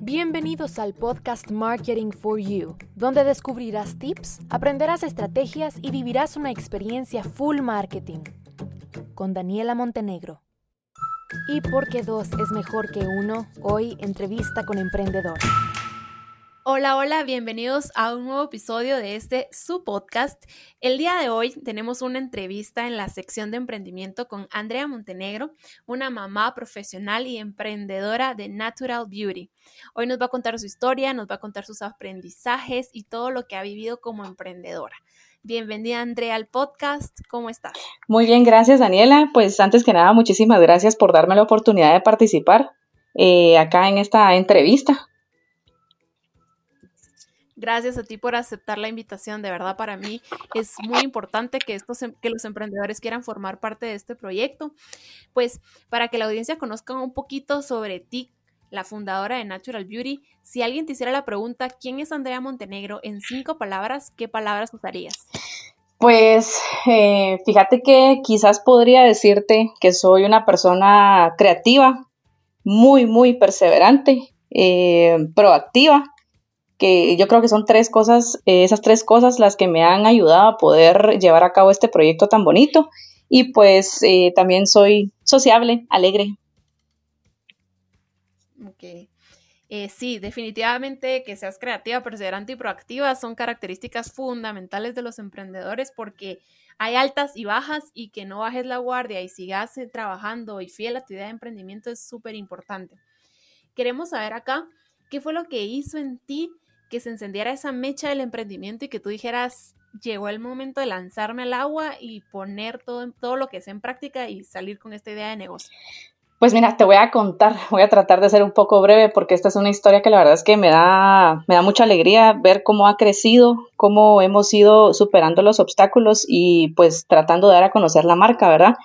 Bienvenidos al podcast Marketing for You, donde descubrirás tips, aprenderás estrategias y vivirás una experiencia full marketing. Con Daniela Montenegro. Y porque dos es mejor que uno, hoy entrevista con emprendedor. Hola, hola, bienvenidos a un nuevo episodio de este su podcast. El día de hoy tenemos una entrevista en la sección de emprendimiento con Andrea Montenegro, una mamá profesional y emprendedora de Natural Beauty. Hoy nos va a contar su historia, nos va a contar sus aprendizajes y todo lo que ha vivido como emprendedora. Bienvenida Andrea al podcast, ¿cómo estás? Muy bien, gracias Daniela. Pues antes que nada, muchísimas gracias por darme la oportunidad de participar eh, acá en esta entrevista. Gracias a ti por aceptar la invitación. De verdad, para mí es muy importante que, estos, em, que los emprendedores quieran formar parte de este proyecto. Pues para que la audiencia conozca un poquito sobre ti, la fundadora de Natural Beauty, si alguien te hiciera la pregunta, ¿quién es Andrea Montenegro? En cinco palabras, ¿qué palabras usarías? Pues eh, fíjate que quizás podría decirte que soy una persona creativa, muy, muy perseverante, eh, proactiva que yo creo que son tres cosas, eh, esas tres cosas las que me han ayudado a poder llevar a cabo este proyecto tan bonito. Y pues eh, también soy sociable, alegre. Ok. Eh, sí, definitivamente que seas creativa, perseverante y proactiva son características fundamentales de los emprendedores porque hay altas y bajas y que no bajes la guardia y sigas trabajando y fiel a tu idea de emprendimiento es súper importante. Queremos saber acá qué fue lo que hizo en ti que se encendiera esa mecha del emprendimiento y que tú dijeras, llegó el momento de lanzarme al agua y poner todo, todo lo que sé en práctica y salir con esta idea de negocio? Pues mira, te voy a contar, voy a tratar de ser un poco breve porque esta es una historia que la verdad es que me da, me da mucha alegría ver cómo ha crecido, cómo hemos ido superando los obstáculos y pues tratando de dar a conocer la marca, ¿verdad?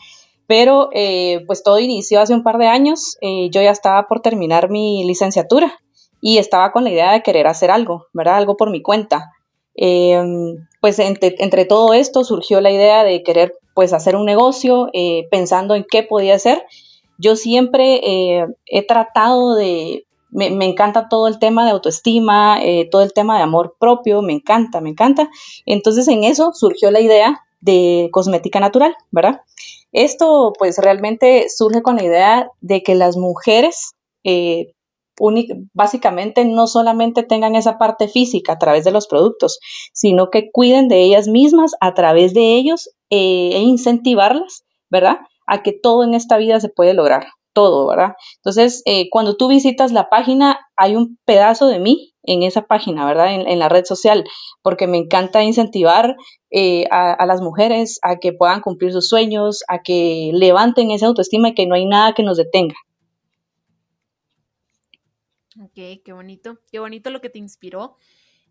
Pero eh, pues todo inició hace un par de años, eh, yo ya estaba por terminar mi licenciatura y estaba con la idea de querer hacer algo, ¿verdad? Algo por mi cuenta. Em, pues entre, todo esto surgió la idea de querer pues hacer un negocio eh, pensando en qué podía hacer. Yo siempre eh, he tratado de, me, encanta todo el tema de autoestima, eh, todo el tema de amor propio, me encanta, me encanta. Entonces en eso surgió la idea de cosmética natural, ¿verdad? Esto pues realmente surge con la idea de que las mujeres básicamente no solamente tengan esa parte física a través de los productos, sino que cuiden de ellas mismas a través de ellos eh, e incentivarlas, ¿verdad? A que todo en esta vida se puede lograr, todo, ¿verdad? Entonces, eh, cuando tú visitas la página, hay un pedazo de mí en esa página, ¿verdad? En, la red social, porque me encanta incentivar eh, a, a, las mujeres a que puedan cumplir sus sueños, a que levanten esa autoestima y que no hay nada que nos detenga. Ok, qué bonito, qué bonito lo que te inspiró.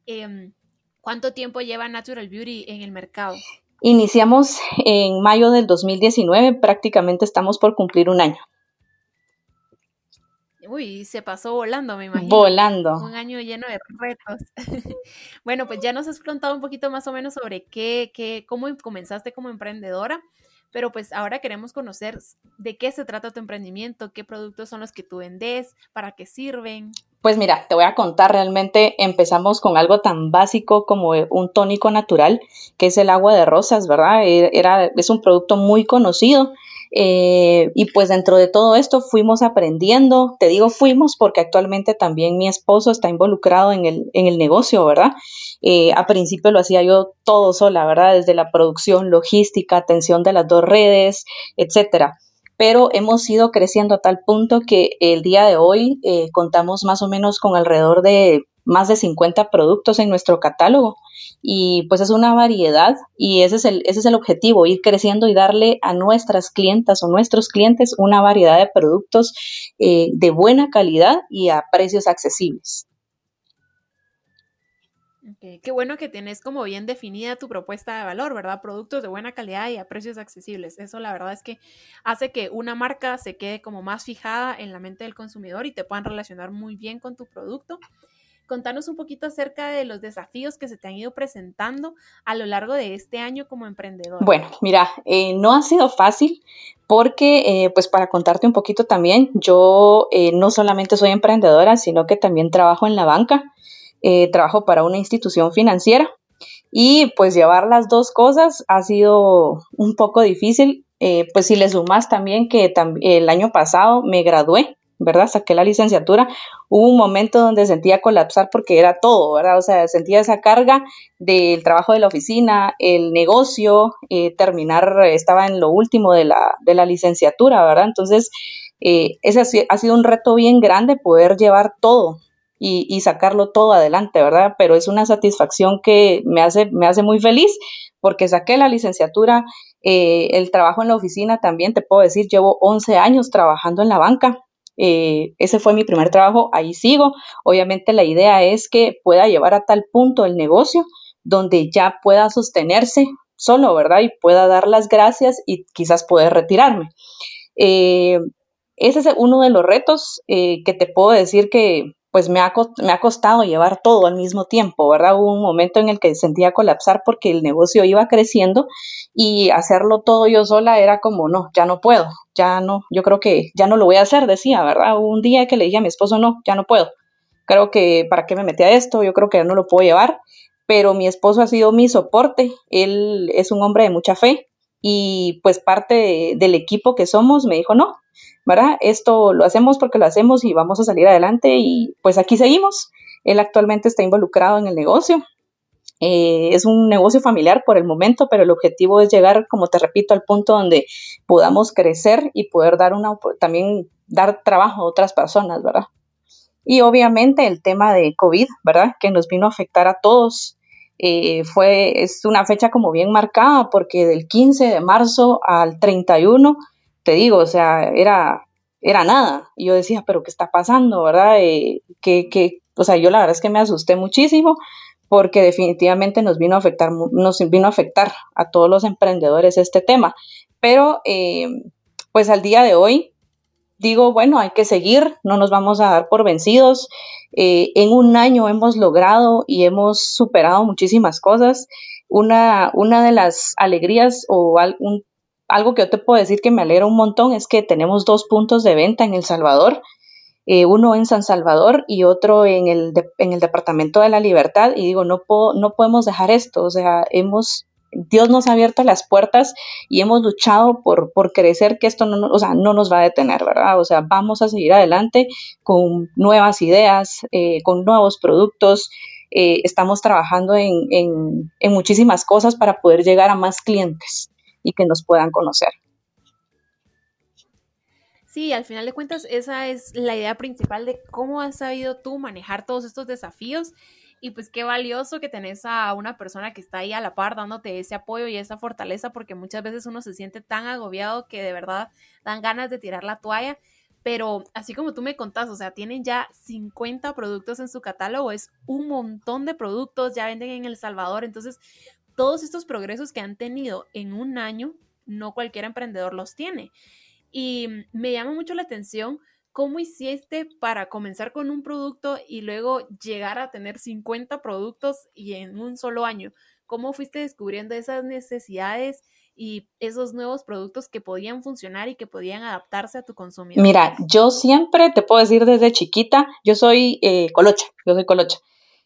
Em, ¿Cuánto tiempo lleva Natural Beauty en el mercado? Iniciamos en mayo del 2019, prácticamente estamos por cumplir un año. Uy, se pasó volando, me imagino. Volando. Un año lleno de retos. bueno, pues ya nos has contado un poquito más o menos sobre qué, qué, cómo comenzaste como emprendedora pero pues ahora queremos conocer de qué se trata tu emprendimiento, qué productos son los que tú vendes, para qué sirven. Pues mira, te voy a contar, realmente empezamos con algo tan básico como un tónico natural, que es el agua de rosas, ¿verdad? E, era, es un producto muy conocido eh, y pues dentro de todo esto fuimos aprendiendo, te digo fuimos porque actualmente también mi esposo está involucrado en el, en el negocio, ¿verdad? Eh, a principio lo hacía yo todo sola, ¿verdad? Desde la producción, logística, atención de las dos redes, etcétera pero hemos ido creciendo a tal punto que el día de hoy eh, contamos más o menos con alrededor de más de 50 productos en nuestro catálogo y pues es una variedad y ese es el, ese es el objetivo, ir creciendo y darle a nuestras clientas o nuestros clientes una variedad de productos eh, de buena calidad y a precios accesibles. Qué bueno que tienes como bien definida tu propuesta de valor, ¿verdad? Productos de buena calidad y a precios accesibles. Eso la verdad es que hace que una marca se quede como más fijada en la mente del consumidor y te puedan relacionar muy bien con tu producto. Contanos un poquito acerca de los desafíos que se te han ido presentando a lo largo de este año como emprendedor. Bueno, mira, eh, no ha sido fácil porque, eh, pues para contarte un poquito también, yo eh, no solamente soy emprendedora, sino que también trabajo en la banca, trabajo para una institución financiera y pues llevar las dos cosas ha sido un poco difícil. pues si le sumas también que el año pasado me gradué ¿verdad? Saqué la licenciatura, hubo un momento donde sentía colapsar porque era todo, ¿verdad? O sea, sentía esa carga del trabajo de la oficina, el negocio, eh, terminar, estaba en lo último de la, de la licenciatura, ¿verdad? Entonces, eh, ese ha sido un reto bien grande poder llevar todo, y, sacarlo todo adelante, ¿verdad? Pero es una satisfacción que me hace, me hace muy feliz porque saqué la licenciatura, eh, el trabajo en la oficina también, te puedo decir, llevo 11 años trabajando en la banca, eh, ese fue mi primer trabajo, ahí sigo. Obviamente la idea es que pueda llevar a tal punto el negocio donde ya pueda sostenerse solo, ¿verdad? Y pueda dar las gracias y quizás poder retirarme. Eh, ese es uno de los retos eh, que te puedo decir que pues me ha, costado llevar todo al mismo tiempo, ¿verdad? Hubo un momento en el que sentía colapsar porque el negocio iba creciendo y hacerlo todo yo sola era como, no, ya no puedo, ya no, yo creo que ya no lo voy a hacer, decía, ¿verdad? Hubo un día que le dije a mi esposo, no, ya no puedo. Creo que para qué me metí a esto, yo creo que ya no lo puedo llevar, pero mi esposo ha sido mi soporte, él es un hombre de mucha fe y pues parte del equipo que somos me dijo, no, ¿verdad? Esto lo hacemos porque lo hacemos y vamos a salir adelante y pues aquí seguimos. Él actualmente está involucrado en el negocio. Eh, es un negocio familiar por el momento, pero el objetivo es llegar, como te repito, al punto donde podamos crecer y poder dar una, también dar trabajo a otras personas, ¿verdad? Y obviamente el tema de COVID, ¿verdad? Que nos vino a afectar a todos. Eh, fue, es una fecha como bien marcada porque del 15 de marzo al 31 te digo, o sea, era, era nada. Y yo decía, pero ¿qué está pasando, verdad? Eh, que, o sea, yo la verdad es que me asusté muchísimo porque definitivamente nos vino a afectar, nos vino a afectar a todos los emprendedores este tema. Pero, eh, pues al día de hoy, digo, bueno, hay que seguir, no nos vamos a dar por vencidos. Eh, en un año hemos logrado y hemos superado muchísimas cosas. Una, una de las alegrías o un algo que yo te puedo decir que me alegra un montón es que tenemos dos puntos de venta en El Salvador, eh, uno en San Salvador y otro en el, en el Departamento de la Libertad. Y digo, no, no podemos dejar esto, o sea, hemos, Dios nos ha abierto las puertas y hemos luchado por, por crecer que esto no, o sea, no nos va a detener, ¿verdad? O sea, vamos a seguir adelante con nuevas ideas, eh, con nuevos productos. Eh, estamos trabajando en, en muchísimas cosas para poder llegar a más clientes y que nos puedan conocer. Sí, al final de cuentas, esa es la idea principal de cómo has sabido tú manejar todos estos desafíos y pues qué valioso que tenés a una persona que está ahí a la par dándote ese apoyo y esa fortaleza porque muchas veces uno se siente tan agobiado que de verdad dan ganas de tirar la toalla. Pero así como tú me contás, o sea, tienen ya 50 productos en su catálogo, es un montón de productos, ya venden en El Salvador, entonces todos estos progresos que han tenido en un año, no cualquier emprendedor los tiene. Y me llama mucho la atención cómo hiciste para comenzar con un producto y luego llegar a tener 50 productos y en un solo año. ¿Cómo fuiste descubriendo esas necesidades y esos nuevos productos que podían funcionar y que podían adaptarse a tu consumidor? Mira, yo siempre te puedo decir desde chiquita, yo soy eh, colocha, yo soy colocha.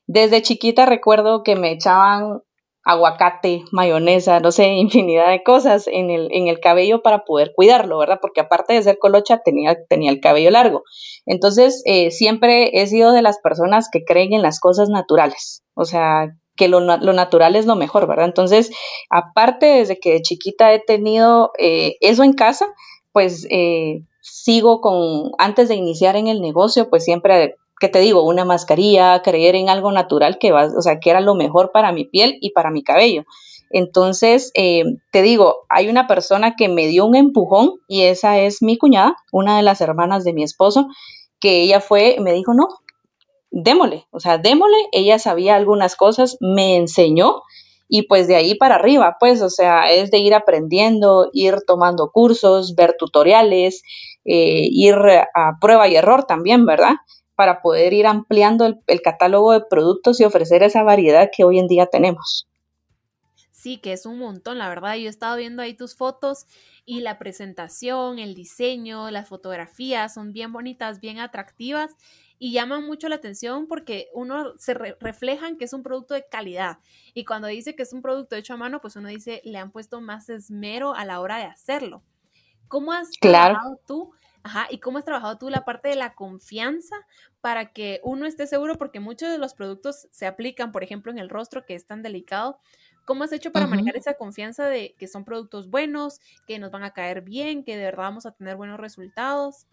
Desde chiquita recuerdo que me echaban aguacate, mayonesa, no sé, infinidad de cosas en el, en el cabello para poder cuidarlo, ¿verdad? Porque aparte de ser colocha, tenía, tenía el cabello largo. Entonces, eh, siempre he sido de las personas que creen en las cosas naturales, o sea, que lo, natural es lo mejor, ¿verdad? Entonces, aparte desde que de chiquita he tenido eh, eso en casa, pues eh, sigo con, antes de iniciar en el negocio, pues siempre ¿qué te digo? Una mascarilla, creer en algo natural que va, o sea, que era lo mejor para mi piel y para mi cabello. Entonces, eh, te digo, hay una persona que me dio un empujón y esa es mi cuñada, una de las hermanas de mi esposo, que ella fue, me dijo, no, démosle, o sea, démosle, ella sabía algunas cosas, me enseñó y pues de ahí para arriba, pues, o sea, es de ir aprendiendo, ir tomando cursos, ver tutoriales, eh, ir a prueba y error también, ¿verdad? Para poder ir ampliando el, catálogo de productos y ofrecer esa variedad que hoy en día tenemos. Sí, que es un montón, la verdad. Yo he estado viendo ahí tus fotos y la presentación, el diseño, las fotografías son bien bonitas, bien atractivas y llaman mucho la atención porque uno se reflejan que es un producto de calidad. Y cuando dice que es un producto hecho a mano, pues uno dice, le han puesto más esmero a la hora de hacerlo. ¿Cómo has trabajado tú? Ajá, ¿y cómo has trabajado tú la parte de la confianza para que uno esté seguro? Porque muchos de los productos se aplican, por ejemplo, en el rostro, que es tan delicado. ¿Cómo has hecho para manejar esa confianza de que son productos buenos, que nos van a caer bien, que de verdad vamos a tener buenos resultados?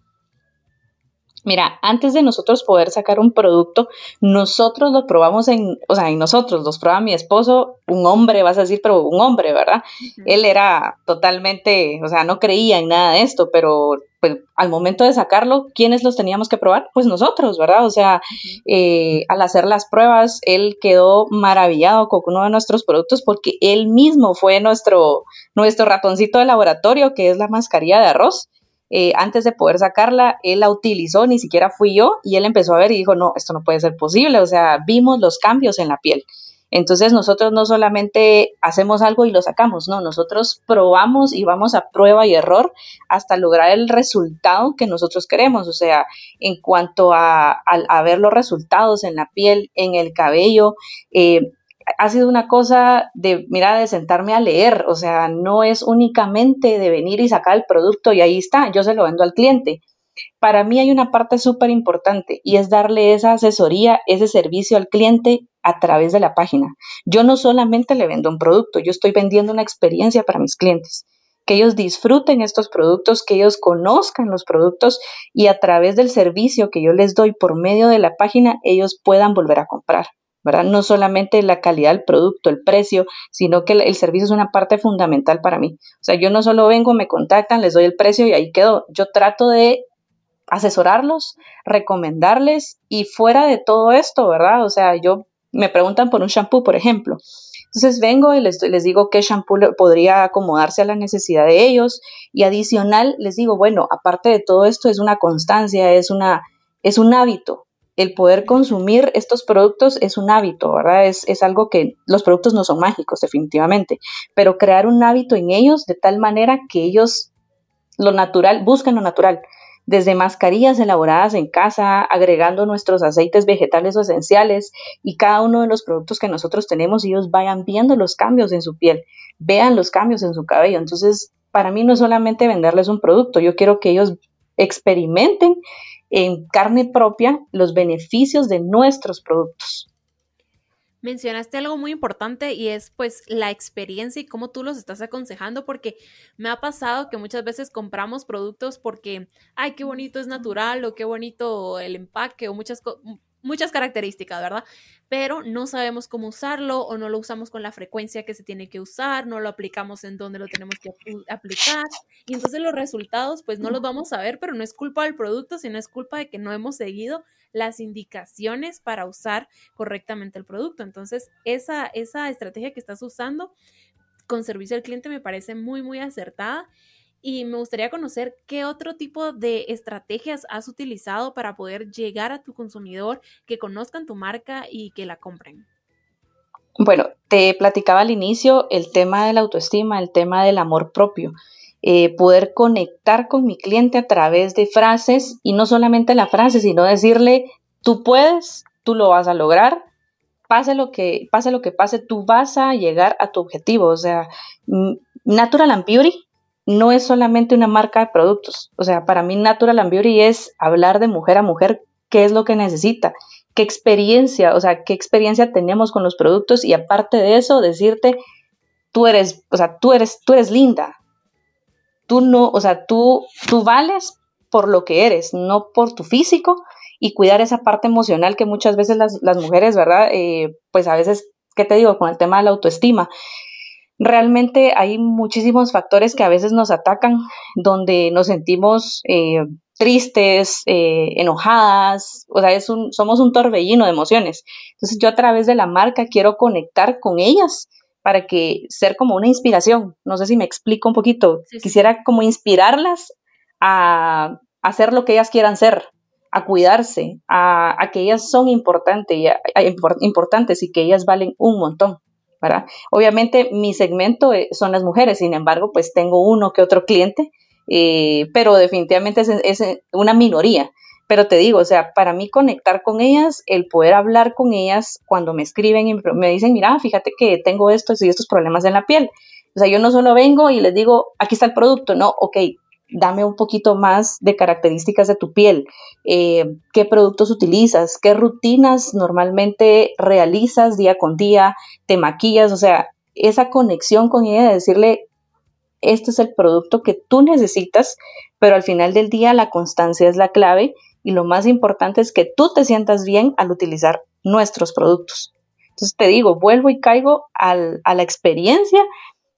Mira, antes de nosotros poder sacar un producto, nosotros lo probamos en, o sea, en nosotros, los prueba mi esposo, un hombre, vas a decir, pero un hombre, ¿verdad? Él era totalmente, o sea, no creía en nada de esto, pero pues al momento de sacarlo, ¿quiénes los teníamos que probar? Pues nosotros, ¿verdad? O sea, eh, al hacer las pruebas, él quedó maravillado con uno de nuestros productos porque él mismo fue nuestro, nuestro ratoncito de laboratorio, que es la mascarilla de arroz. Eh, antes de poder sacarla, él la utilizó, ni siquiera fui yo, y él empezó a ver y dijo, no, esto no puede ser posible, o sea, vimos los cambios en la piel. Entonces nosotros no solamente hacemos algo y lo sacamos, no, nosotros probamos y vamos a prueba y error hasta lograr el resultado que nosotros queremos. O sea, en cuanto a, ver los resultados en la piel, en el cabello, eh, ha sido una cosa de, mira, de sentarme a leer, o sea, no es únicamente de venir y sacar el producto y ahí está, yo se lo vendo al cliente. Para mí hay una parte súper importante y es darle esa asesoría, ese servicio al cliente a través de la página. Yo no solamente le vendo un producto, yo estoy vendiendo una experiencia para mis clientes que ellos disfruten estos productos, que ellos conozcan los productos y a través del servicio que yo les doy por medio de la página, ellos puedan volver a comprar. ¿verdad? No solamente la calidad del producto, el precio, sino que el, servicio es una parte fundamental para mí. O sea, yo no solo vengo, me contactan, les doy el precio y ahí quedo. Yo trato de asesorarlos, recomendarles y fuera de todo esto, ¿verdad? O sea, yo me preguntan por un shampoo, por ejemplo. Entonces vengo y les, digo qué shampoo podría acomodarse a la necesidad de ellos y adicional les digo, bueno, aparte de todo esto es una constancia, es, una, es un hábito, el poder consumir estos productos es un hábito, ¿verdad? Es, es, algo que los productos no son mágicos, definitivamente, pero crear un hábito en ellos de tal manera que ellos lo natural, buscan lo natural, desde mascarillas elaboradas en casa, agregando nuestros aceites vegetales o esenciales y cada uno de los productos que nosotros tenemos, ellos vayan viendo los cambios en su piel, vean los cambios en su cabello. Entonces, para mí no es solamente venderles un producto, yo quiero que ellos experimenten en carne propia los beneficios de nuestros productos. Mencionaste algo muy importante y es pues la experiencia y cómo tú los estás aconsejando porque me ha pasado que muchas veces compramos productos porque, ay, qué bonito es natural o qué bonito el empaque o muchas cosas muchas características, ¿verdad? Pero no sabemos cómo usarlo o no lo usamos con la frecuencia que se tiene que usar, no lo aplicamos en donde lo tenemos que aplicar. Y entonces los resultados, pues no los vamos a ver, pero no es culpa del producto, sino es culpa de que no hemos seguido las indicaciones para usar correctamente el producto. Entonces, esa, esa estrategia que estás usando con servicio al cliente me parece muy, muy acertada y me gustaría conocer qué otro tipo de estrategias has utilizado para poder llegar a tu consumidor, que conozcan tu marca y que la compren. Bueno, te platicaba al inicio el tema de la autoestima, el tema del amor propio. Eh, poder conectar con mi cliente a través de frases y no solamente la frase, sino decirle, tú puedes, tú lo vas a lograr, pase lo que pase, lo que pase tú vas a llegar a tu objetivo. O sea, Natural and Beauty no es solamente una marca de productos. O sea, para mí Natural and Beauty es hablar de mujer a mujer, qué es lo que necesita, qué experiencia, o sea, qué experiencia tenemos con los productos y aparte de eso, decirte, tú eres, o sea, tú eres, tú eres linda. Tú no, o sea, tú, tú vales por lo que eres, no por tu físico y cuidar esa parte emocional que muchas veces las, mujeres, ¿verdad? Eh, pues a veces, ¿qué te digo? Con el tema de la autoestima realmente hay muchísimos factores que a veces nos atacan, donde nos sentimos eh, tristes, eh, enojadas, o sea, es un, somos un torbellino de emociones. Entonces yo a través de la marca quiero conectar con ellas para que ser como una inspiración. No sé si me explico un poquito. Quisiera como inspirarlas a hacer lo que ellas quieran ser, a cuidarse, a, que ellas son importantes y, importantes y que ellas valen un montón. ¿Verdad? Obviamente mi segmento eh, son las mujeres, sin embargo, pues tengo uno que otro cliente, eh, pero definitivamente es, una minoría. Pero te digo, o sea, para mí conectar con ellas, el poder hablar con ellas cuando me escriben y me dicen, mira, fíjate que tengo estos y estos problemas en la piel. O sea, yo no solo vengo y les digo, aquí está el producto, no, ok, dame un poquito más de características de tu piel, eh, qué productos utilizas, qué rutinas normalmente realizas día con día, te maquillas, o sea, esa conexión con ella de decirle, este es el producto que tú necesitas, pero al final del día la constancia es la clave y lo más importante es que tú te sientas bien al utilizar nuestros productos. Entonces te digo, vuelvo y caigo a la experiencia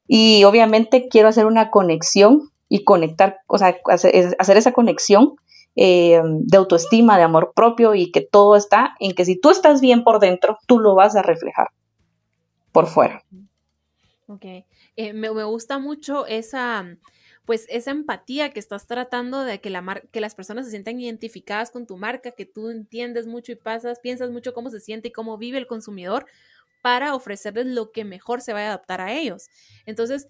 y obviamente quiero hacer una conexión y conectar, o sea, hacer, esa conexión eh, de autoestima, de amor propio y que todo está en que si tú estás bien por dentro, tú lo vas a reflejar por fuera. Ok, eh, me, gusta mucho esa, pues esa empatía que estás tratando de que, la que las personas se sientan identificadas con tu marca, que tú entiendes mucho y pasas, piensas mucho cómo se siente y cómo vive el consumidor para ofrecerles lo que mejor se vaya a adaptar a ellos. Entonces,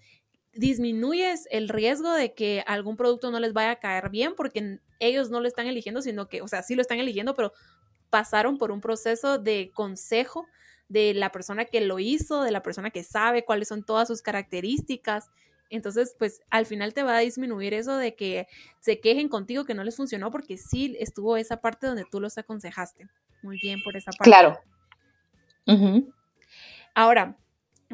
disminuyes el riesgo de que algún producto no les vaya a caer bien porque ellos no lo están eligiendo, sino que, o sea, sí lo están eligiendo, pero pasaron por un proceso de consejo de la persona que lo hizo, de la persona que sabe cuáles son todas sus características. Entonces, pues al final te va a disminuir eso de que se quejen contigo que no les funcionó porque sí estuvo esa parte donde tú los aconsejaste. Muy bien por esa parte. Claro. Ahora,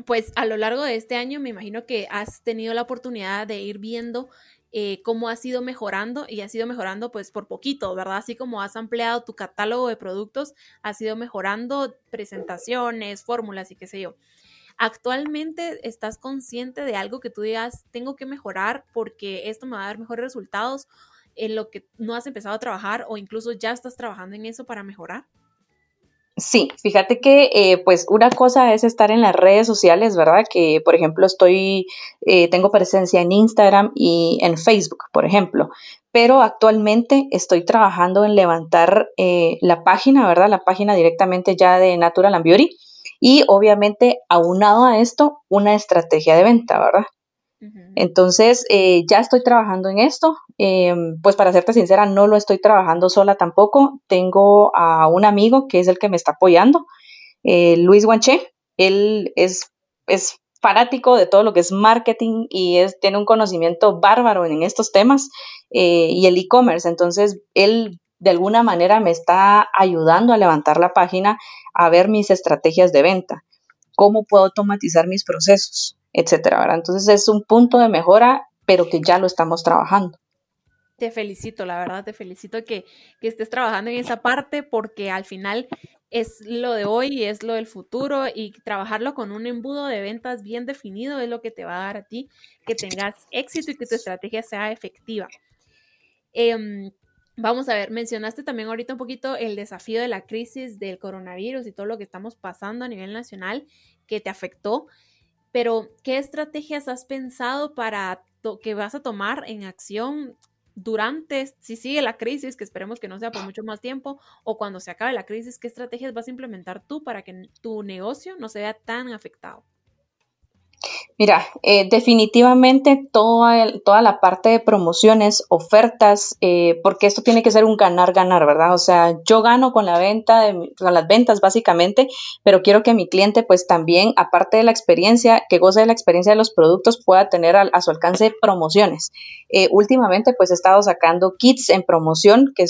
pues a lo largo de este año me imagino que has tenido la oportunidad de ir viendo eh, cómo has ido mejorando y has ido mejorando pues por poquito, ¿verdad? Así como has ampliado tu catálogo de productos, has ido mejorando presentaciones, fórmulas y qué sé yo. Actualmente estás consciente de algo que tú digas, tengo que mejorar porque esto me va a dar mejores resultados en lo que no has empezado a trabajar o incluso ya estás trabajando en eso para mejorar? Sí, fíjate que eh, pues una cosa es estar en las redes sociales, ¿verdad? Que por ejemplo estoy, eh, tengo presencia en Instagram y en Facebook, por ejemplo, pero actualmente estoy trabajando en levantar eh, la página, ¿verdad? La página directamente ya de Natural and Beauty y obviamente aunado a esto una estrategia de venta, ¿verdad? Entonces, eh, ya estoy trabajando en esto. Em, pues para serte sincera, no lo estoy trabajando sola tampoco. Tengo a un amigo que es el que me está apoyando, eh, Luis Guanche. Él es, es fanático de todo lo que es marketing y es, tiene un conocimiento bárbaro en estos temas eh, y el e-commerce. Entonces, él de alguna manera me está ayudando a levantar la página, a ver mis estrategias de venta, cómo puedo automatizar mis procesos etcétera, ¿verdad? Entonces es un punto de mejora, pero que ya lo estamos trabajando. Te felicito, la verdad, te felicito que, que estés trabajando en esa parte porque al final es lo de hoy y es lo del futuro y trabajarlo con un embudo de ventas bien definido es lo que te va a dar a ti que tengas éxito y que tu estrategia sea efectiva. Em, vamos a ver, mencionaste también ahorita un poquito el desafío de la crisis del coronavirus y todo lo que estamos pasando a nivel nacional que te afectó pero ¿qué estrategias has pensado para que vas a tomar en acción durante, si sigue la crisis, que esperemos que no sea por mucho más tiempo, o cuando se acabe la crisis, qué estrategias vas a implementar tú para que tu negocio no se vea tan afectado? Mira, eh, definitivamente toda, toda la parte de promociones, ofertas, eh, porque esto tiene que ser un ganar-ganar, ¿verdad? O sea, yo gano con la venta, de, con las ventas básicamente, pero quiero que mi cliente pues también, aparte de la experiencia, que goce de la experiencia de los productos, pueda tener a, su alcance promociones. Eh, últimamente pues he estado sacando kits en promoción, que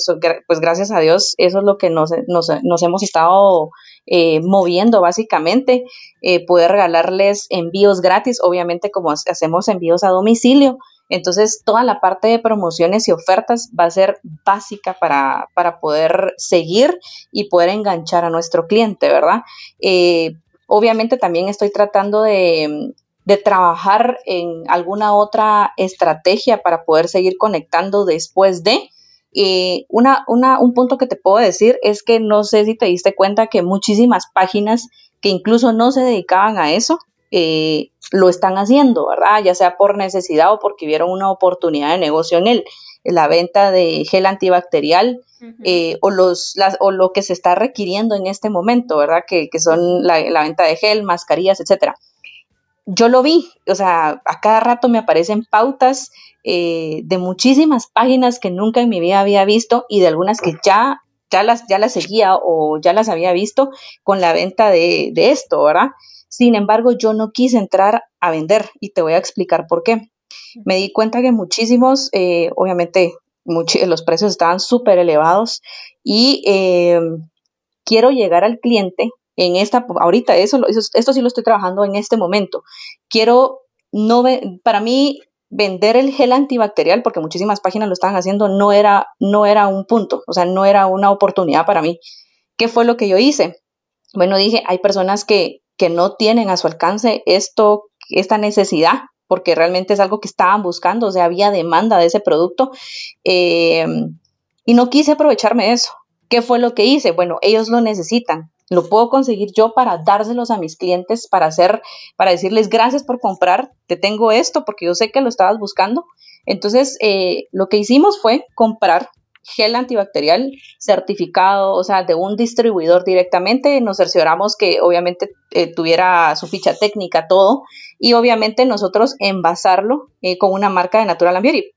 pues gracias a Dios eso es lo que nos, nos, nos hemos estado eh, moviendo básicamente, eh, poder regalarles envíos gratis, obviamente como hacemos envíos a domicilio. Entonces, toda la parte de promociones y ofertas va a ser básica para, para poder seguir y poder enganchar a nuestro cliente, ¿verdad? Eh, obviamente también estoy tratando de, de trabajar en alguna otra estrategia para poder seguir conectando después de, y una, una, un punto que te puedo decir es que no sé si te diste cuenta que muchísimas páginas que incluso no se dedicaban a eso, eh, lo están haciendo, ¿verdad? Ya sea por necesidad o porque vieron una oportunidad de negocio en él. la venta de gel antibacterial eh, o, los, o lo que se está requiriendo en este momento, ¿verdad? Que, son la, venta de gel, mascarillas, etcétera. Yo lo vi, o sea, a cada rato me aparecen pautas eh, de muchísimas páginas que nunca en mi vida había visto y de algunas que ya, ya, las, ya las seguía o ya las había visto con la venta de, de esto, ¿verdad? Sin embargo, yo no quise entrar a vender y te voy a explicar por qué. Me di cuenta que muchísimos, eh, obviamente, los precios estaban súper elevados y eh, quiero llegar al cliente en esta, ahorita eso, esto sí lo estoy trabajando en este momento. Quiero, no, para mí, vender el gel antibacterial, porque muchísimas páginas lo estaban haciendo, no era, no era un punto, o sea, no era una oportunidad para mí. ¿Qué fue lo que yo hice? Bueno, dije, hay personas que que no tienen a su alcance esto, esta necesidad, porque realmente es algo que estaban buscando, o sea, había demanda de ese producto. Eh, y no quise aprovecharme de eso. ¿Qué fue lo que hice? Bueno, ellos lo necesitan. Lo puedo conseguir yo para dárselos a mis clientes, para hacer, para decirles gracias por comprar, te tengo esto porque yo sé que lo estabas buscando. Entonces, eh, lo que hicimos fue comprar gel antibacterial certificado, o sea, de un distribuidor directamente. Nos cercioramos que obviamente eh, tuviera su ficha técnica, todo, y obviamente nosotros envasarlo eh, con una marca de Natural Beauty.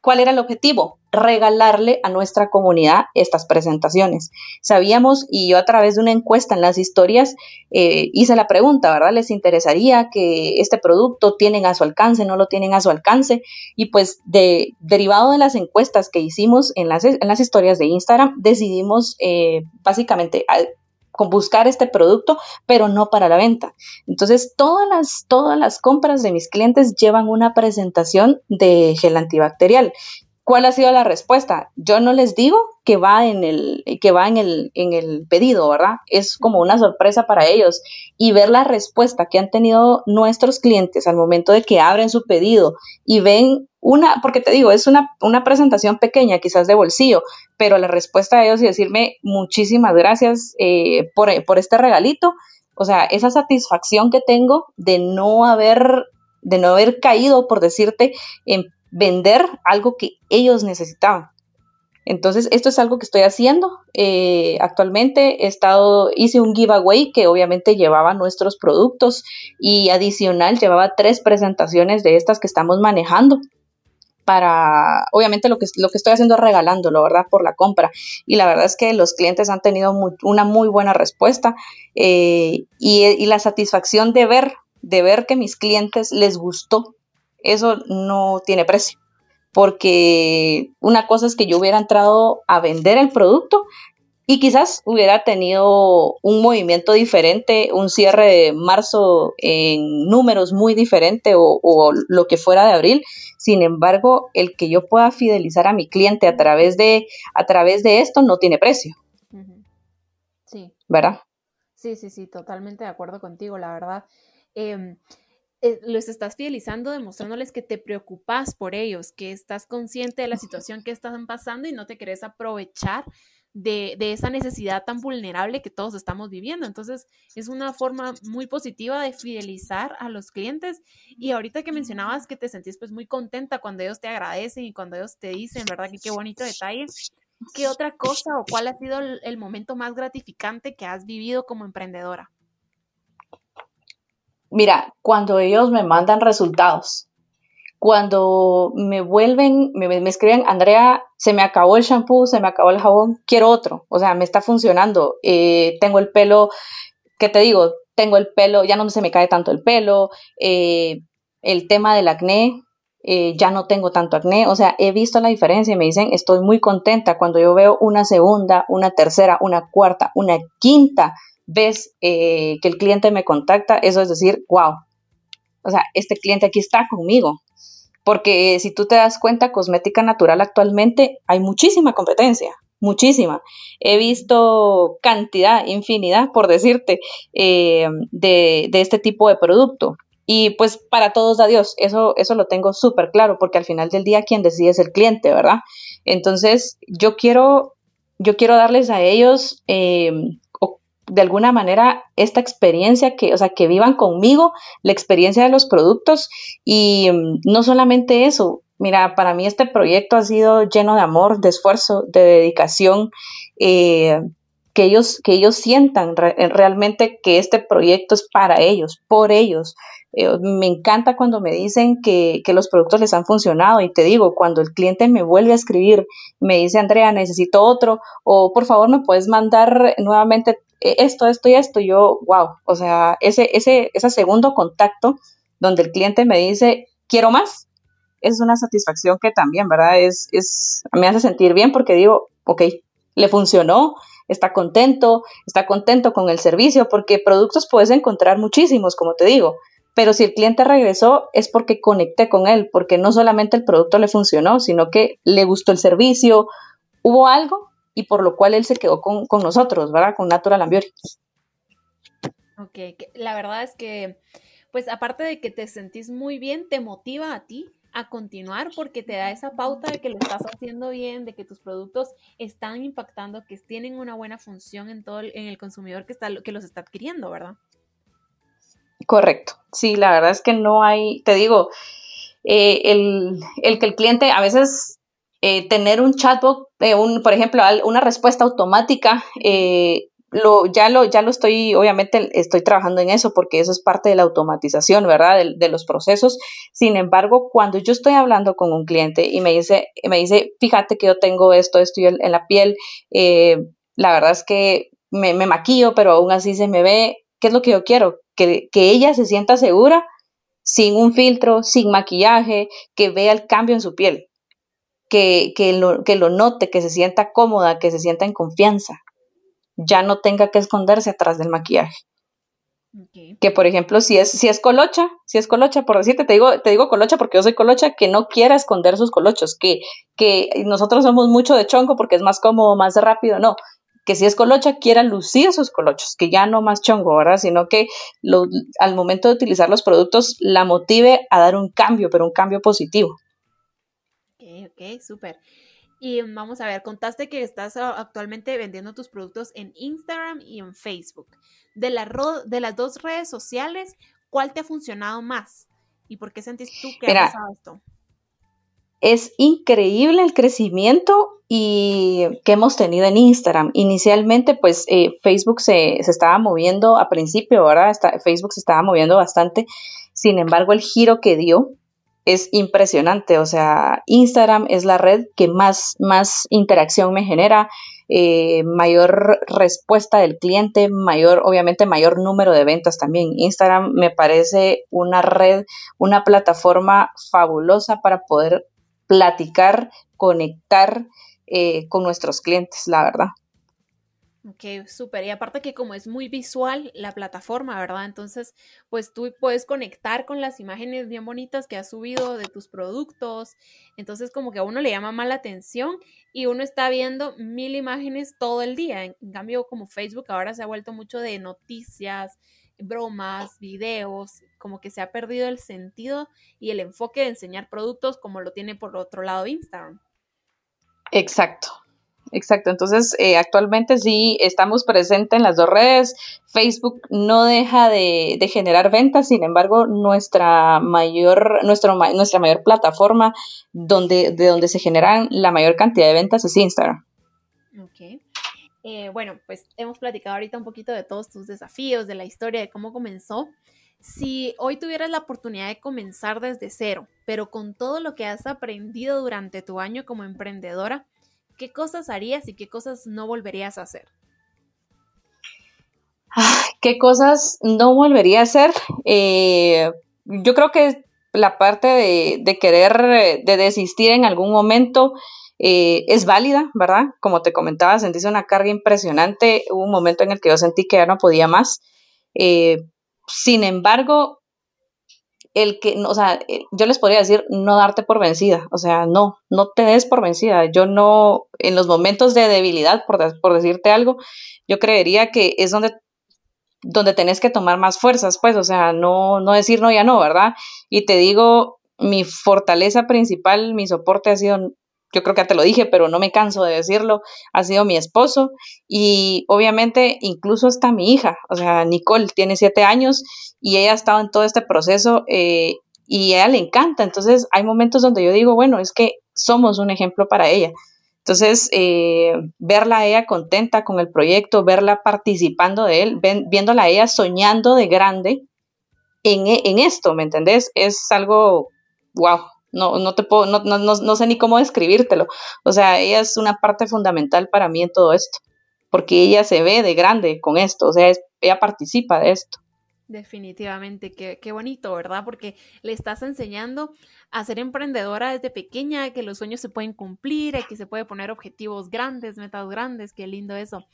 ¿Cuál era el objetivo? Regalarle a nuestra comunidad estas presentaciones. Sabíamos, y yo a través de una encuesta en las historias eh, hice la pregunta, ¿verdad? ¿Les interesaría que este producto tienen a su alcance, no lo tienen a su alcance? Y pues de, derivado de las encuestas que hicimos en las, historias de Instagram, decidimos eh, básicamente buscar este producto, pero no para la venta. Entonces, todas todas las compras de mis clientes llevan una presentación de gel antibacterial. ¿Cuál ha sido la respuesta? Yo no les digo que va en el, que va en el, en el pedido, ¿verdad? Es como una sorpresa para ellos. Y ver la respuesta que han tenido nuestros clientes al momento de que abren su pedido y ven una, porque te digo, es una, una presentación pequeña, quizás de bolsillo, pero la respuesta a ellos y decirme muchísimas gracias eh, por, por este regalito. O sea, esa satisfacción que tengo de no haber de no haber caído, por decirte, en vender algo que ellos necesitaban. Entonces, esto es algo que estoy haciendo. Eh, actualmente he estado, hice un giveaway que obviamente llevaba nuestros productos y adicional llevaba tres presentaciones de estas que estamos manejando para, obviamente lo que, lo que estoy haciendo es regalándolo, ¿verdad? Por la compra. Y la verdad es que los clientes han tenido una muy buena respuesta eh, y, y, la satisfacción de ver, de ver que mis clientes les gustó eso no tiene precio. Porque una cosa es que yo hubiera entrado a vender el producto y quizás hubiera tenido un movimiento diferente, un cierre de marzo en números muy diferente o, lo que fuera de abril. Sin embargo, el que yo pueda fidelizar a mi cliente a través de, a través de esto no tiene precio. Sí. ¿Verdad? Sí, sí, sí, totalmente de acuerdo contigo, la verdad. Em, eh, los estás fidelizando, demostrándoles que te preocupas por ellos, que estás consciente de la situación que están pasando y no te querés aprovechar de, esa necesidad tan vulnerable que todos estamos viviendo. Entonces, es una forma muy positiva de fidelizar a los clientes. Y ahorita que mencionabas que te sentís pues muy contenta cuando ellos te agradecen y cuando ellos te dicen, ¿verdad? Que qué bonito detalle. ¿Qué otra cosa o cuál ha sido el momento más gratificante que has vivido como emprendedora? Mira, cuando ellos me mandan resultados, cuando me vuelven, me, escriben, Andrea, se me acabó el shampoo, se me acabó el jabón, quiero otro, o sea, me está funcionando, eh, tengo el pelo, ¿qué te digo? Tengo el pelo, ya no se me cae tanto el pelo, eh, el tema del acné, eh, ya no tengo tanto acné, o sea, he visto la diferencia y me dicen, estoy muy contenta cuando yo veo una segunda, una tercera, una cuarta, una quinta ves eh, que el cliente me contacta, eso es decir, wow, o sea, este cliente aquí está conmigo. Porque si tú te das cuenta, cosmética natural actualmente hay muchísima competencia, muchísima. He visto cantidad, infinidad, por decirte, eh, de, de, este tipo de producto. Y pues para todos da Dios, eso, eso lo tengo súper claro, porque al final del día quien decide es el cliente, ¿verdad? Entonces yo quiero, yo quiero darles a ellos eh, de alguna manera esta experiencia que, o sea, que vivan conmigo la experiencia de los productos y mm, no solamente eso, Mira, para mí este proyecto ha sido lleno de amor, de esfuerzo, de dedicación, eh, que, ellos, que ellos sientan realmente que este proyecto es para ellos, por ellos. Eh, me encanta cuando me dicen que, que, los productos les han funcionado y te digo, cuando el cliente me vuelve a escribir, me dice, Andrea, necesito otro, o por favor me puedes mandar nuevamente esto, esto y esto, yo, wow, o sea, ese, ese, ese segundo contacto donde el cliente me dice, quiero más, es una satisfacción que también, ¿verdad? Es, es, me hace sentir bien porque digo, ok, le funcionó, está contento, está contento con el servicio, porque productos puedes encontrar muchísimos, como te digo, pero si el cliente regresó es porque conecté con él, porque no solamente el producto le funcionó, sino que le gustó el servicio, hubo algo y por lo cual él se quedó con, nosotros, ¿verdad? Con Natural Ambiori. Ok, la verdad es que, pues aparte de que te sentís muy bien, te motiva a ti a continuar porque te da esa pauta de que lo estás haciendo bien, de que tus productos están impactando, que tienen una buena función en todo el, en el consumidor que está que los está adquiriendo, ¿verdad? Correcto. Sí, la verdad es que no hay, te digo, eh, el, el, que el cliente a veces eh, tener un chatbot, eh, un, por ejemplo, una respuesta automática, eh, lo, ya, lo, ya lo estoy, obviamente estoy trabajando en eso porque eso es parte de la automatización, ¿verdad? De, los procesos. Sin embargo, cuando yo estoy hablando con un cliente y me dice, me dice fíjate que yo tengo esto, esto en, la piel, la verdad es que me, me, maquillo, pero aún así se me ve, ¿qué es lo que yo quiero? Que, que ella se sienta segura sin un filtro, sin maquillaje, que vea el cambio en su piel que, lo, que lo note, que se sienta cómoda, que se sienta en confianza, ya no tenga que esconderse atrás del maquillaje. Que por ejemplo, si es, si es colocha, si es colocha, por decirte, te digo, te digo colocha porque yo soy colocha, que no quiera esconder sus colochos, que, que nosotros somos mucho de chonco porque es más cómodo, más rápido, no, que si es colocha quiera lucir sus colochos, que ya no más chongo, ¿verdad? Sino que al momento de utilizar los productos la motive a dar un cambio, pero un cambio positivo ok, súper. Y vamos a ver, contaste que estás ah, actualmente vendiendo tus productos en Instagram y en Facebook. De, la de las dos redes sociales, ¿cuál te ha funcionado más? ¿Y por qué sentís tú que ha pasado esto? Es increíble el crecimiento y que hemos tenido en Instagram. Inicialmente, pues eh, Facebook se, se, estaba moviendo a principio, ¿verdad? Facebook se estaba moviendo bastante. Sin embargo, el giro que dio es impresionante. O sea, Instagram es la red que más, más interacción me genera, eh, mayor respuesta del cliente, mayor, obviamente mayor número de ventas también. Instagram me parece una red, una plataforma fabulosa para poder platicar, conectar eh, con nuestros clientes, la verdad. Ok, súper. Y aparte que como es muy visual la plataforma, ¿verdad? Entonces, pues tú puedes conectar con las imágenes bien bonitas que has subido de tus productos. Entonces, como que a uno le llama más la atención y uno está viendo mil imágenes todo el día. En, cambio, como Facebook ahora se ha vuelto mucho de noticias, bromas, videos, como que se ha perdido el sentido y el enfoque de enseñar productos como lo tiene por otro lado Instagram. Exacto, exacto. Entonces, eh, actualmente sí estamos presentes en las dos redes. Facebook no deja de, generar ventas, sin embargo, nuestra mayor, nuestra mayor plataforma donde, de donde se generan la mayor cantidad de ventas es Instagram. Ok. Eh, bueno, pues hemos platicado ahorita un poquito de todos tus desafíos, de la historia, de cómo comenzó. Si hoy tuvieras la oportunidad de comenzar desde cero, pero con todo lo que has aprendido durante tu año como emprendedora, ¿qué cosas harías y qué cosas no volverías a hacer? ¿Qué cosas no volvería a hacer? Eh, yo creo que la parte de, querer, de desistir en algún momento eh, es válida, ¿verdad? Como te comentaba, sentí una carga impresionante. Hubo un momento en el que yo sentí que ya no podía más. Eh, sin embargo, el que, o sea, eh, yo les podría decir no darte por vencida, o sea, no, no te des por vencida. Yo no, en los momentos de debilidad, por, por decirte algo, yo creería que es donde, donde tenés que tomar más fuerzas, pues, o sea, no, no decir no, ya no, ¿verdad? Y te digo, mi fortaleza principal, mi soporte ha sido yo creo que ya te lo dije, pero no me canso de decirlo, ha sido mi esposo y obviamente incluso hasta mi hija, o sea, Nicole tiene siete años y ella ha estado en todo este proceso eh, y a ella le encanta. Entonces hay momentos donde yo digo, bueno, es que somos un ejemplo para ella. Entonces, eh, verla a ella contenta con el proyecto, verla participando de él, viéndola a ella soñando de grande en, en, esto, ¿me entendés? Es algo, wow, no, no te puedo, no, no, no sé ni cómo describírtelo. O sea, ella es una parte fundamental para mí en todo esto, porque ella se ve de grande con esto, o sea, ella participa de esto. Definitivamente, qué, qué, bonito, ¿verdad? Porque le estás enseñando a ser emprendedora desde pequeña, que los sueños se pueden cumplir, que se puede poner objetivos grandes, metas grandes, qué lindo eso.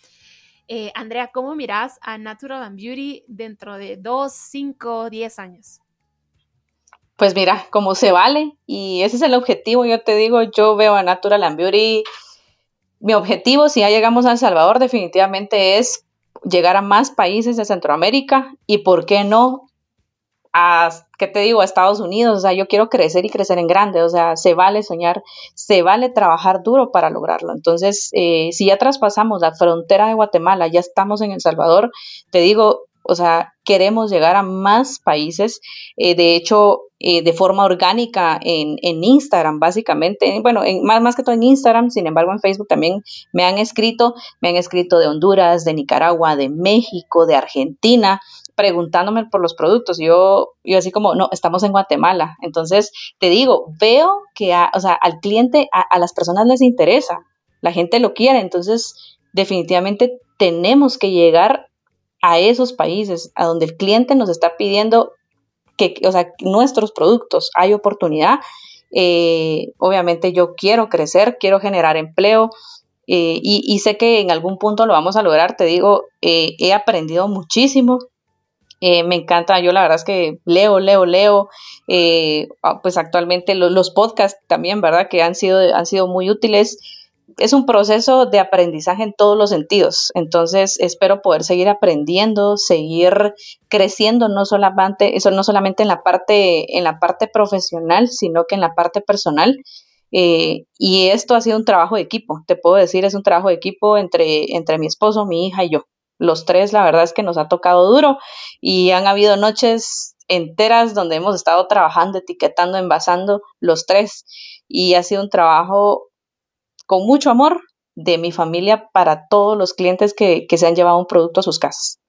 Eh, Andrea, ¿cómo miras a Natural and Beauty dentro de dos, cinco, diez años? Pues mira, como se vale, y ese es el objetivo, yo te digo, yo veo a Natural and Beauty, mi objetivo, si ya llegamos a El Salvador, definitivamente es llegar a más países de Centroamérica y, ¿por qué no? A, ¿qué te digo? A Estados Unidos. O sea, yo quiero crecer y crecer en grande. O sea, se vale soñar, se vale trabajar duro para lograrlo. Entonces, eh, si ya traspasamos la frontera de Guatemala, ya estamos en El Salvador, te digo, o sea, queremos llegar a más países. Eh, de hecho, eh, de forma orgánica en, en, Instagram, básicamente. Bueno, en, más, más que todo en Instagram, sin embargo, en Facebook también me han escrito, me han escrito de Honduras, de Nicaragua, de México, de Argentina, preguntándome por los productos. Yo, yo así como, no, estamos en Guatemala. Entonces, te digo, veo que o sea, al cliente, a, a las personas les interesa, la gente lo quiere, entonces definitivamente tenemos que llegar a esos países a donde el cliente nos está pidiendo que, o sea, nuestros productos, hay oportunidad. Eh, obviamente yo quiero crecer, quiero generar empleo eh, y, sé que en algún punto lo vamos a lograr. Te digo, eh, he aprendido muchísimo. me encanta, yo la verdad es que leo, leo, leo. Ah, pues actualmente los podcasts también, ¿verdad? Que han sido, han sido muy útiles es un proceso de aprendizaje en todos los sentidos. Entonces, espero poder seguir aprendiendo, seguir creciendo, no solamente, eso no solamente en la parte, en la parte profesional, sino que en la parte personal. Eh, y esto ha sido un trabajo de equipo, te puedo decir, es un trabajo de equipo entre, entre mi esposo, mi hija y yo. Los tres, la verdad es que nos ha tocado duro y han habido noches enteras donde hemos estado trabajando, etiquetando, envasando los tres. Y ha sido un trabajo con mucho amor de mi familia para todos los clientes que, se han llevado un producto a sus casas.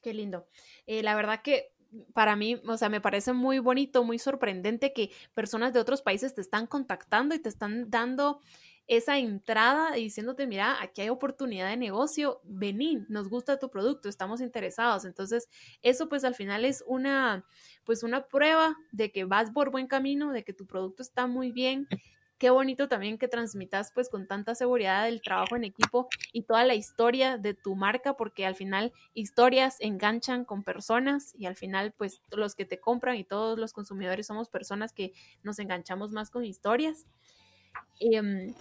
Qué lindo. Eh, la verdad que para mí, o sea, me parece muy bonito, muy sorprendente que personas de otros países te están contactando y te están dando esa entrada diciéndote, mira, aquí hay oportunidad de negocio, vení, nos gusta tu producto, estamos interesados. Entonces, eso pues al final es una, pues una prueba de que vas por buen camino, de que tu producto está muy bien qué bonito también que transmitas pues con tanta seguridad el trabajo en equipo y toda la historia de tu marca, porque al final historias enganchan con personas y al final pues los que te compran y todos los consumidores somos personas que nos enganchamos más con historias. Em,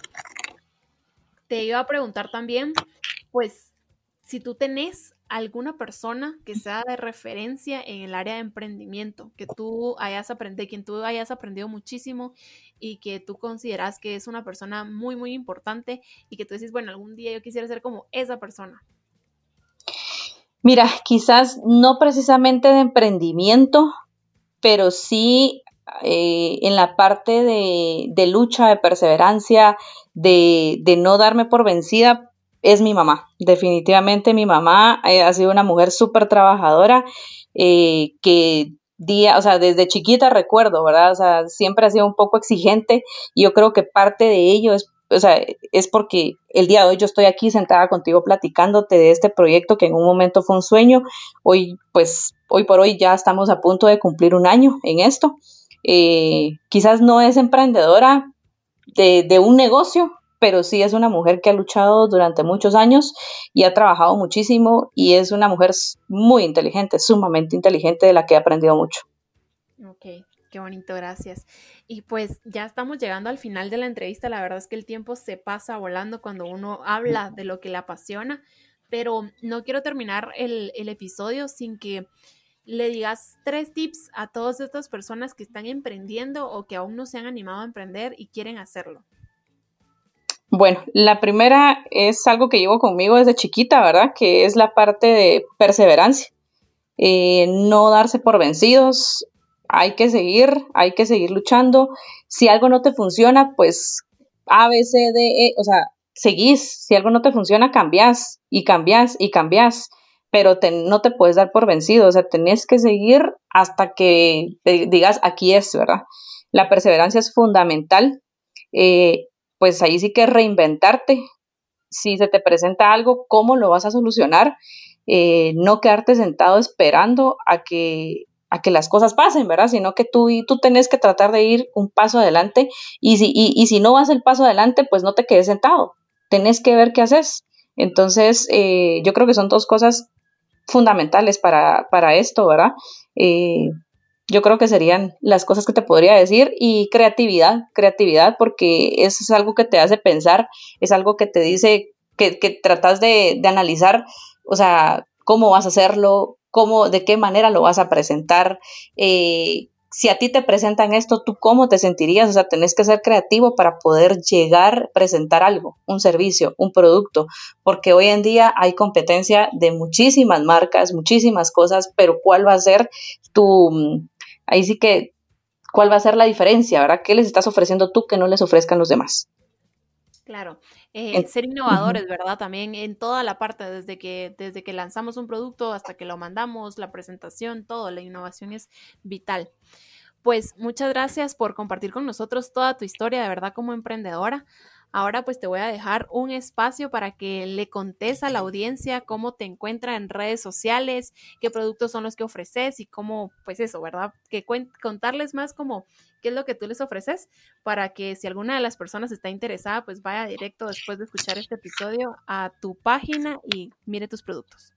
te iba a preguntar también, pues, si tú tenés alguna persona que sea de referencia en el área de emprendimiento, que tú hayas aprendido, quien tú hayas aprendido muchísimo y que tú consideras que es una persona muy, muy importante y que tú dices, bueno, algún día yo quisiera ser como esa persona. Mira, quizás no precisamente de emprendimiento, pero sí eh, en la parte de, lucha, de perseverancia, de, de no darme por vencida, es mi mamá. Definitivamente mi mamá eh, ha sido una mujer súper trabajadora eh, que día, o sea, desde chiquita recuerdo, ¿verdad? O sea, siempre ha sido un poco exigente y yo creo que parte de ello es, o sea, es porque el día de hoy yo estoy aquí sentada contigo platicándote de este proyecto que en un momento fue un sueño. Hoy, pues, hoy por hoy ya estamos a punto de cumplir un año en esto. Eh, quizás no es emprendedora de, de un negocio, pero sí es una mujer que ha luchado durante muchos años y ha trabajado muchísimo y es una mujer muy inteligente, sumamente inteligente de la que he aprendido mucho. Ok, qué bonito, gracias. Y pues ya estamos llegando al final de la entrevista, la verdad es que el tiempo se pasa volando cuando uno habla de lo que le apasiona, pero no quiero terminar el, el episodio sin que le digas tres tips a todas estas personas que están emprendiendo o que aún no se han animado a emprender y quieren hacerlo. Bueno, la primera es algo que llevo conmigo desde chiquita, ¿verdad? Que es la parte de perseverancia. Eh, no darse por vencidos, hay que seguir, hay que seguir luchando. Si algo no te funciona, pues A, B, C, D, E, o sea, seguís. Si algo no te funciona, cambias y cambias y cambias. Pero no te puedes dar por vencido, o sea, tenés que seguir hasta que digas aquí es, ¿verdad? La perseverancia es fundamental. Eh, pues ahí sí que reinventarte. Si se te presenta algo, ¿cómo lo vas a solucionar? Eh, no quedarte sentado esperando a que, a que las cosas pasen, ¿verdad? Sino que tú, tú tenés que tratar de ir un paso adelante y si, y, si no vas el paso adelante, pues no te quedes sentado, tenés que ver qué haces. Entonces, eh, yo creo que son dos cosas fundamentales para, para esto, ¿verdad? Eh, yo creo que serían las cosas que te podría decir y creatividad, creatividad porque es algo que te hace pensar, es algo que te dice que, que tratas de, de analizar o sea, cómo vas a hacerlo, cómo, de qué manera lo vas a presentar. Eh, si a ti te presentan esto, ¿tú cómo te sentirías? O sea, tenés que ser creativo para poder llegar, presentar algo, un servicio, un producto, porque hoy en día hay competencia de muchísimas marcas, muchísimas cosas, pero ¿cuál va a ser tu, ahí sí que, cuál va a ser la diferencia, ¿verdad? ¿Qué les estás ofreciendo tú que no les ofrezcan los demás? Claro. Eh, ser innovadores, ¿verdad? También en toda la parte, desde que, desde que lanzamos un producto hasta que lo mandamos, la presentación, todo, la innovación es vital. Pues muchas gracias por compartir con nosotros toda tu historia, de verdad, como emprendedora. Ahora pues te voy a dejar un espacio para que le contes a la audiencia cómo te encuentra en redes sociales, qué productos son los que ofreces y cómo, pues eso, ¿verdad? Que contarles más como qué es lo que tú les ofreces para que si alguna de las personas está interesada, pues vaya directo después de escuchar este episodio a tu página y mire tus productos.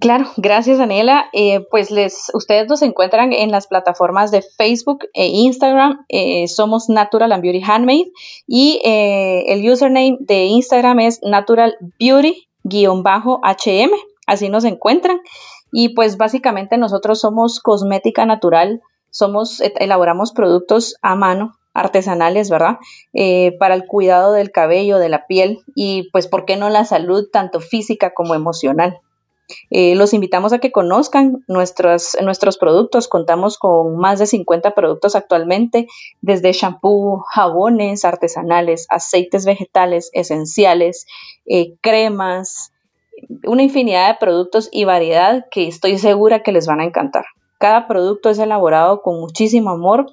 Claro, gracias Daniela. Eh, pues les, ustedes nos encuentran en las plataformas de Facebook e Instagram. Eh, somos Natural and Beauty Handmade y eh, el username de Instagram es Natural Beauty-HM. Así nos encuentran. Y pues básicamente nosotros somos cosmética natural somos, elaboramos productos a mano, artesanales, ¿verdad? Eh, para el cuidado del cabello, de la piel y pues, ¿por qué no la salud tanto física como emocional? Eh, los invitamos a que conozcan nuestros, productos. Contamos con más de 50 productos actualmente, desde shampoo, jabones artesanales, aceites vegetales esenciales, eh, cremas, una infinidad de productos y variedad que estoy segura que les van a encantar. Cada producto es elaborado con muchísimo amor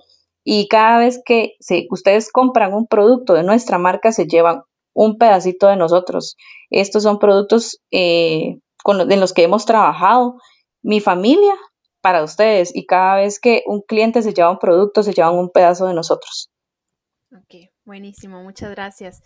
y cada vez que ustedes compran un producto de nuestra marca se llevan un pedacito de nosotros. Estos son productos eh, con en los que hemos trabajado mi familia para ustedes y cada vez que un cliente se lleva un producto se llevan un pedazo de nosotros. Ok, buenísimo, muchas gracias.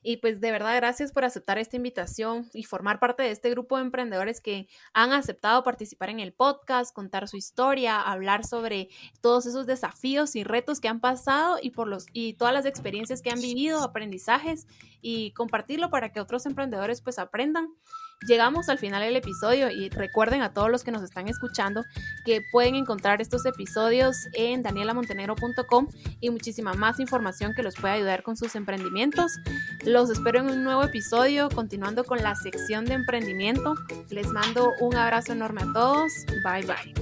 Y pues de verdad, gracias por aceptar esta invitación y formar parte de este grupo de emprendedores que han aceptado participar en el podcast, contar su historia, hablar sobre todos esos desafíos y retos que han pasado y por los y todas las experiencias que han vivido, aprendizajes y compartirlo para que otros emprendedores pues aprendan. Llegamos al final del episodio y recuerden a todos los que nos están escuchando que pueden encontrar estos episodios en danielamontenegro.com y muchísima más información que los puede ayudar con sus emprendimientos. Los espero en un nuevo episodio continuando con la sección de emprendimiento. Les mando un abrazo enorme a todos. Bye bye.